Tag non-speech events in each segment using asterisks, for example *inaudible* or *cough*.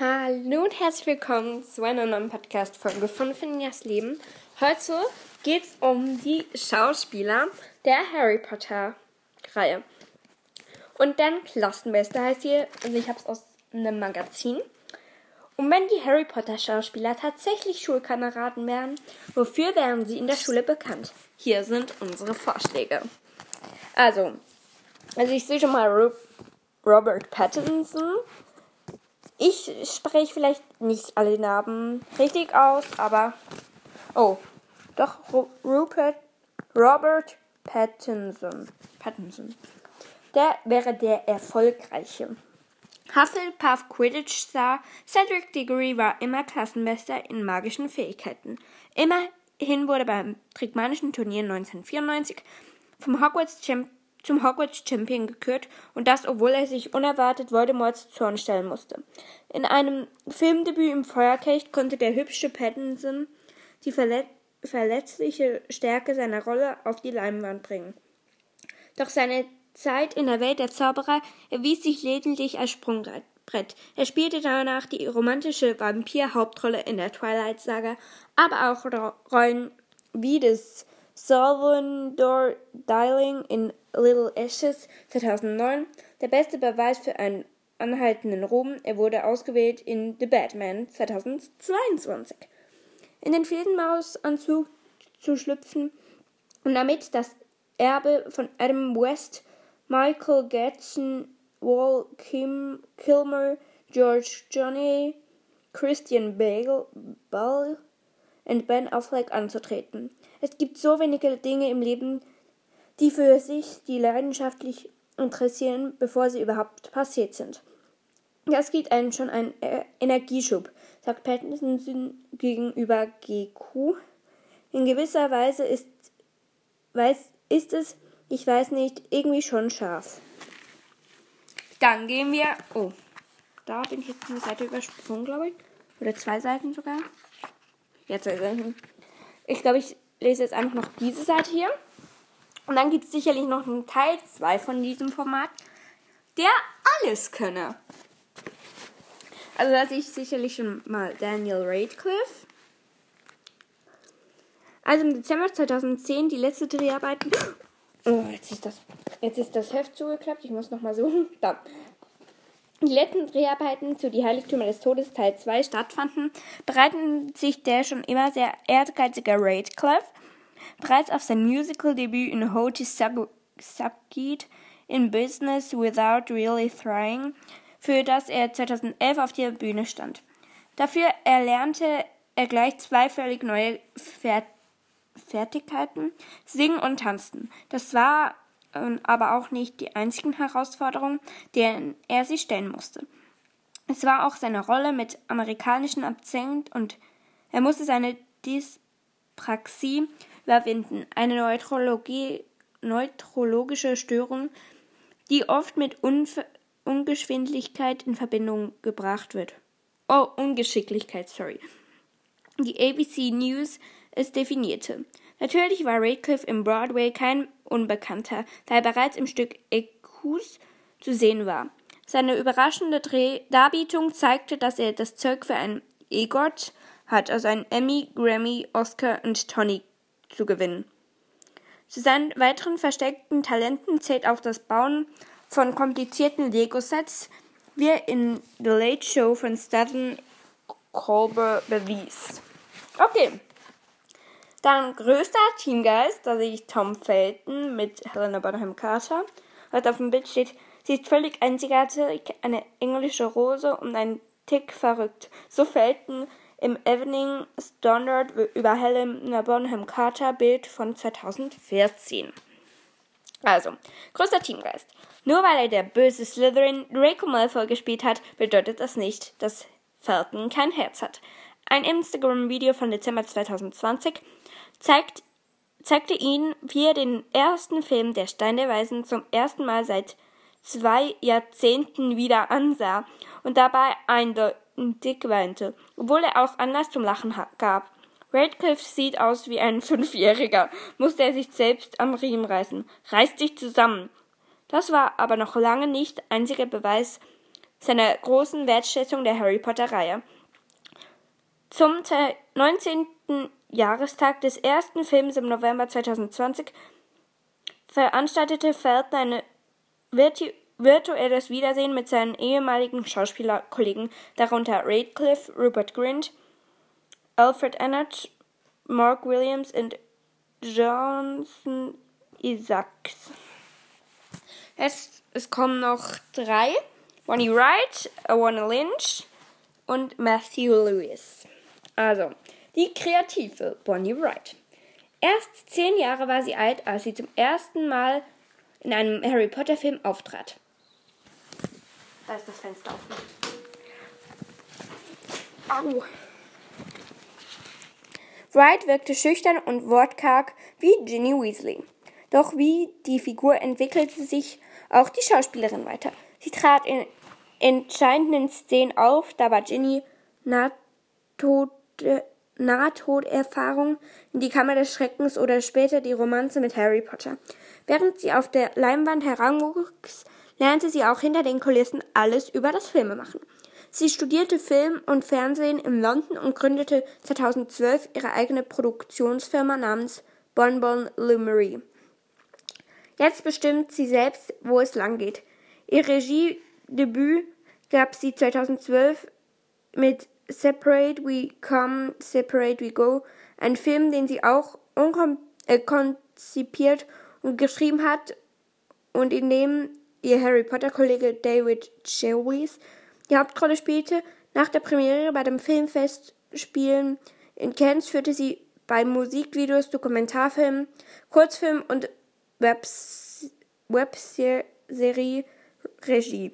Hallo und herzlich willkommen zu einer neuen Podcast-Folge von Finjas Leben. Heute geht es um die Schauspieler der Harry Potter-Reihe. Und dann Klassenbeste heißt hier, also ich habe es aus einem Magazin. Und wenn die Harry Potter-Schauspieler tatsächlich Schulkameraden wären, wofür wären sie in der Schule bekannt? Hier sind unsere Vorschläge. Also, also ich sehe schon mal Robert Pattinson, ich spreche vielleicht nicht alle Namen richtig aus, aber. Oh, doch, Rupert, Robert Pattinson. Pattinson. Der wäre der erfolgreiche. Hufflepuff Quidditch-Star Cedric Diggory war immer Klassenbester in magischen Fähigkeiten. Immerhin wurde beim Trigmanischen Turnier 1994 vom Hogwarts Champ zum Hogwarts Champion gekürt und das, obwohl er sich unerwartet Voldemorts Zorn stellen musste. In einem Filmdebüt im Feuerkelch konnte der hübsche Pattinson die verlet verletzliche Stärke seiner Rolle auf die Leinwand bringen. Doch seine Zeit in der Welt der Zauberer erwies sich lediglich als Sprungbrett. Er spielte danach die romantische Vampir-Hauptrolle in der Twilight-Saga, aber auch Rollen wie des Salvador Dialing in Little Ashes 2009 der beste Beweis für einen anhaltenden Ruhm. Er wurde ausgewählt in The Batman 2022. In den Fledermausanzug zu schlüpfen und damit das Erbe von Adam West, Michael Gatson, Wall Kim, Kilmer, George Johnny, Christian Bale, Bale und Ben Affleck anzutreten. Es gibt so wenige Dinge im Leben, die für sich die leidenschaftlich interessieren, bevor sie überhaupt passiert sind. Das gibt einem schon einen äh, Energieschub, sagt Pattinson gegenüber GQ. In gewisser Weise ist, weiß, ist es, ich weiß nicht, irgendwie schon scharf. Dann gehen wir. Oh, da bin ich jetzt eine Seite übersprungen, glaube ich. Oder zwei Seiten sogar. Seiten. Ich glaube, ich lese jetzt einfach noch diese Seite hier. Und dann gibt es sicherlich noch einen Teil 2 von diesem Format, der alles könne. Also da sehe ich sicherlich schon mal Daniel Radcliffe. Also im Dezember 2010 die letzte Dreharbeiten. Oh, jetzt ist das, jetzt ist das Heft zugeklappt. Ich muss nochmal suchen. Da. Die letzten Dreharbeiten zu Die Heiligtümer des Todes Teil 2 stattfanden, bereiten sich der schon immer sehr ehrgeizige Radcliffe bereits auf sein Musical-Debüt in How to Succeed in Business Without Really Trying, für das er 2011 auf der Bühne stand. Dafür erlernte er gleich zwei völlig neue Fertigkeiten, Singen und Tanzen. Das war aber auch nicht die einzigen Herausforderungen, denen er sich stellen musste. Es war auch seine Rolle mit amerikanischem Akzent und er musste seine Dyspraxie überwinden, eine Neurologie, neurologische Störung, die oft mit Unf Ungeschwindlichkeit in Verbindung gebracht wird. Oh, Ungeschicklichkeit, sorry. Die ABC News es definierte. Natürlich war Radcliffe im Broadway kein Unbekannter, da er bereits im Stück Ecus zu sehen war. Seine überraschende Dreh Darbietung zeigte, dass er das Zeug für einen EGOT hat, also einen Emmy, Grammy, Oscar und Tony zu gewinnen. Zu seinen weiteren versteckten Talenten zählt auch das Bauen von komplizierten Lego-Sets, wie er in The Late Show von Stephen Colbert bewies. Okay. Dann größter Teamgeist, da sehe ich Tom Felton mit Helena Bonham Carter. Heute auf dem Bild steht, sie ist völlig einzigartig, eine englische Rose und ein Tick verrückt. So Felton im Evening Standard über Helena Bonham Carter Bild von 2014. Also, größter Teamgeist. Nur weil er der böse Slytherin Draco Malfoy gespielt hat, bedeutet das nicht, dass Felton kein Herz hat. Ein Instagram-Video von Dezember 2020 zeigt, zeigte ihn, wie er den ersten Film der Stein der Weisen zum ersten Mal seit zwei Jahrzehnten wieder ansah und dabei eindeutig weinte, obwohl er auch Anlass zum Lachen gab. Radcliffe sieht aus wie ein *laughs* Fünfjähriger, musste er sich selbst am Riemen reißen. Reiß dich zusammen! Das war aber noch lange nicht einziger Beweis seiner großen Wertschätzung der Harry Potter-Reihe. Zum 19. Jahrestag des ersten Films im November 2020 veranstaltete Felton ein virtu virtuelles Wiedersehen mit seinen ehemaligen Schauspielerkollegen, darunter Radcliffe, Rupert Grint, Alfred Ennett, Mark Williams und Johnson Isaacs. Es, es kommen noch drei. Bonnie Wright, Awana Lynch und Matthew Lewis. Also, die kreative Bonnie Wright. Erst zehn Jahre war sie alt, als sie zum ersten Mal in einem Harry Potter Film auftrat. Da ist das Fenster offen. Au. Wright wirkte schüchtern und wortkarg wie Ginny Weasley. Doch wie die Figur entwickelte sich auch die Schauspielerin weiter. Sie trat in entscheidenden Szenen auf, da war Ginny Nahtod, Nahtoderfahrung in die Kammer des Schreckens oder später die Romanze mit Harry Potter. Während sie auf der Leinwand heranwuchs, lernte sie auch hinter den Kulissen alles über das Filmemachen. Sie studierte Film und Fernsehen in London und gründete 2012 ihre eigene Produktionsfirma namens Bonbon Lumery. Jetzt bestimmt sie selbst, wo es lang geht. Ihr Regiedebüt gab sie 2012 mit Separate We Come, Separate We Go, ein Film, den sie auch äh, konzipiert und geschrieben hat und in dem ihr Harry Potter Kollege David Chewis die Hauptrolle spielte. Nach der Premiere bei dem Filmfestspielen in Cannes führte sie bei Musikvideos, Dokumentarfilmen, Kurzfilmen und Webserie Regie.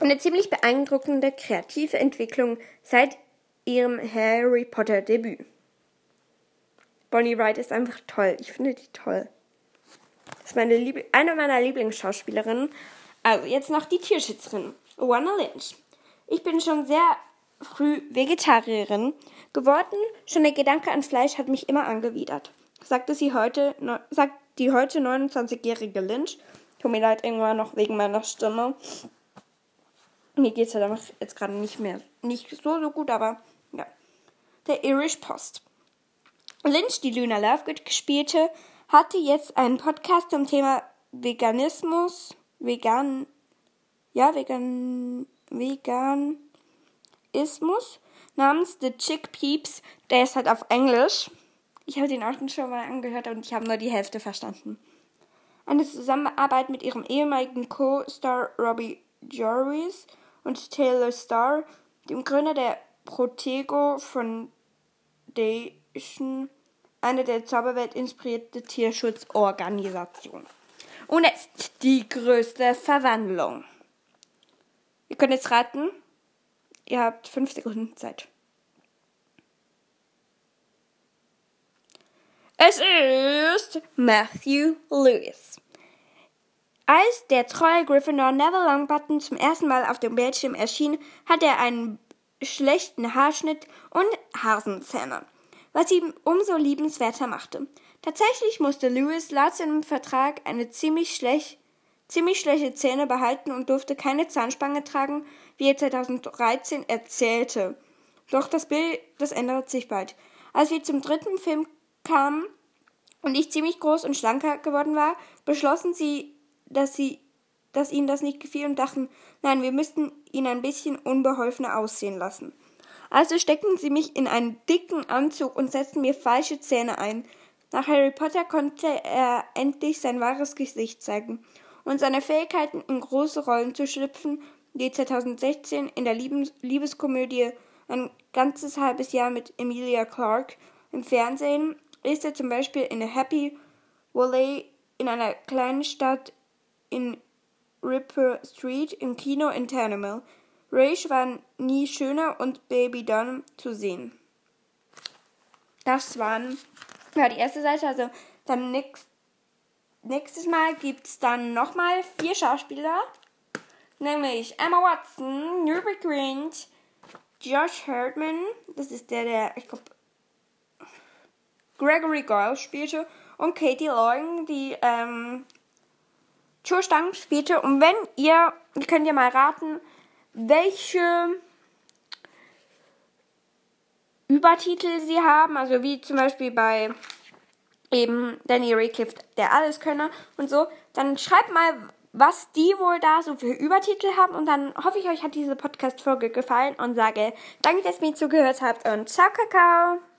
Eine ziemlich beeindruckende kreative Entwicklung seit ihrem Harry Potter Debüt. Bonnie Wright ist einfach toll. Ich finde die toll. Das ist meine Lieb eine meiner Lieblingsschauspielerinnen. Also jetzt noch die Tierschützerin. Owana Lynch. Ich bin schon sehr früh Vegetarierin geworden. Schon der Gedanke an Fleisch hat mich immer angewidert. Sagte sie heute, sagt die heute 29-jährige Lynch. Tut mir leid, irgendwann noch wegen meiner Stimme. Mir geht es ja jetzt gerade nicht mehr, nicht so, so gut, aber ja. Der Irish Post. Lynch, die Luna Lovegood spielte, hatte jetzt einen Podcast zum Thema Veganismus, Vegan, ja, Vegan, Veganismus namens The Chick Peeps. Der ist halt auf Englisch. Ich habe den auch schon mal angehört und ich habe nur die Hälfte verstanden. Eine Zusammenarbeit mit ihrem ehemaligen Co-Star Robbie Jarvis und Taylor Starr, dem Gründer der Protego Foundation, eine der Zauberwelt inspirierte Tierschutzorganisation. Und jetzt die größte Verwandlung. Ihr könnt jetzt raten. Ihr habt fünf Sekunden Zeit. Es ist Matthew Lewis. Als der treue Gryffindor Neville Longbottom zum ersten Mal auf dem Bildschirm erschien, hatte er einen schlechten Haarschnitt und Hasenzähne, was ihn umso liebenswerter machte. Tatsächlich musste Lewis laut seinem Vertrag eine ziemlich schlecht ziemlich schlechte Zähne behalten und durfte keine Zahnspange tragen, wie er 2013 erzählte. Doch das Bild, das ändert sich bald. Als wir zum dritten Film kamen und ich ziemlich groß und schlanker geworden war, beschlossen sie, dass sie, dass ihnen das nicht gefiel und dachten, nein, wir müssten ihn ein bisschen unbeholfener aussehen lassen. Also steckten sie mich in einen dicken Anzug und setzten mir falsche Zähne ein. Nach Harry Potter konnte er endlich sein wahres Gesicht zeigen und seine Fähigkeiten, in große Rollen zu schlüpfen, die 2016 in der Liebes Liebeskomödie ein ganzes halbes Jahr mit Emilia Clarke im Fernsehen, ist er zum Beispiel in Happy Valley in einer kleinen Stadt in Ripper Street im Kino in Tannemel. Rage war nie schöner und Baby Dunham zu sehen. Das waren ja die erste Seite, also dann nächst, nächstes Mal gibt es dann nochmal vier Schauspieler, nämlich Emma Watson, Rupert Grint, Josh Herdman, das ist der, der, ich glaube, Gregory Goyle spielte und Katie Logan, die ähm, Cho Stang spielte. Und wenn ihr, ihr könnt ja mal raten, welche Übertitel sie haben, also wie zum Beispiel bei eben Danny Radcliffe, der Alleskönner und so, dann schreibt mal, was die wohl da so für Übertitel haben und dann hoffe ich, euch hat diese Podcast-Folge gefallen und sage danke, dass ihr mir zugehört habt und ciao, Kakao!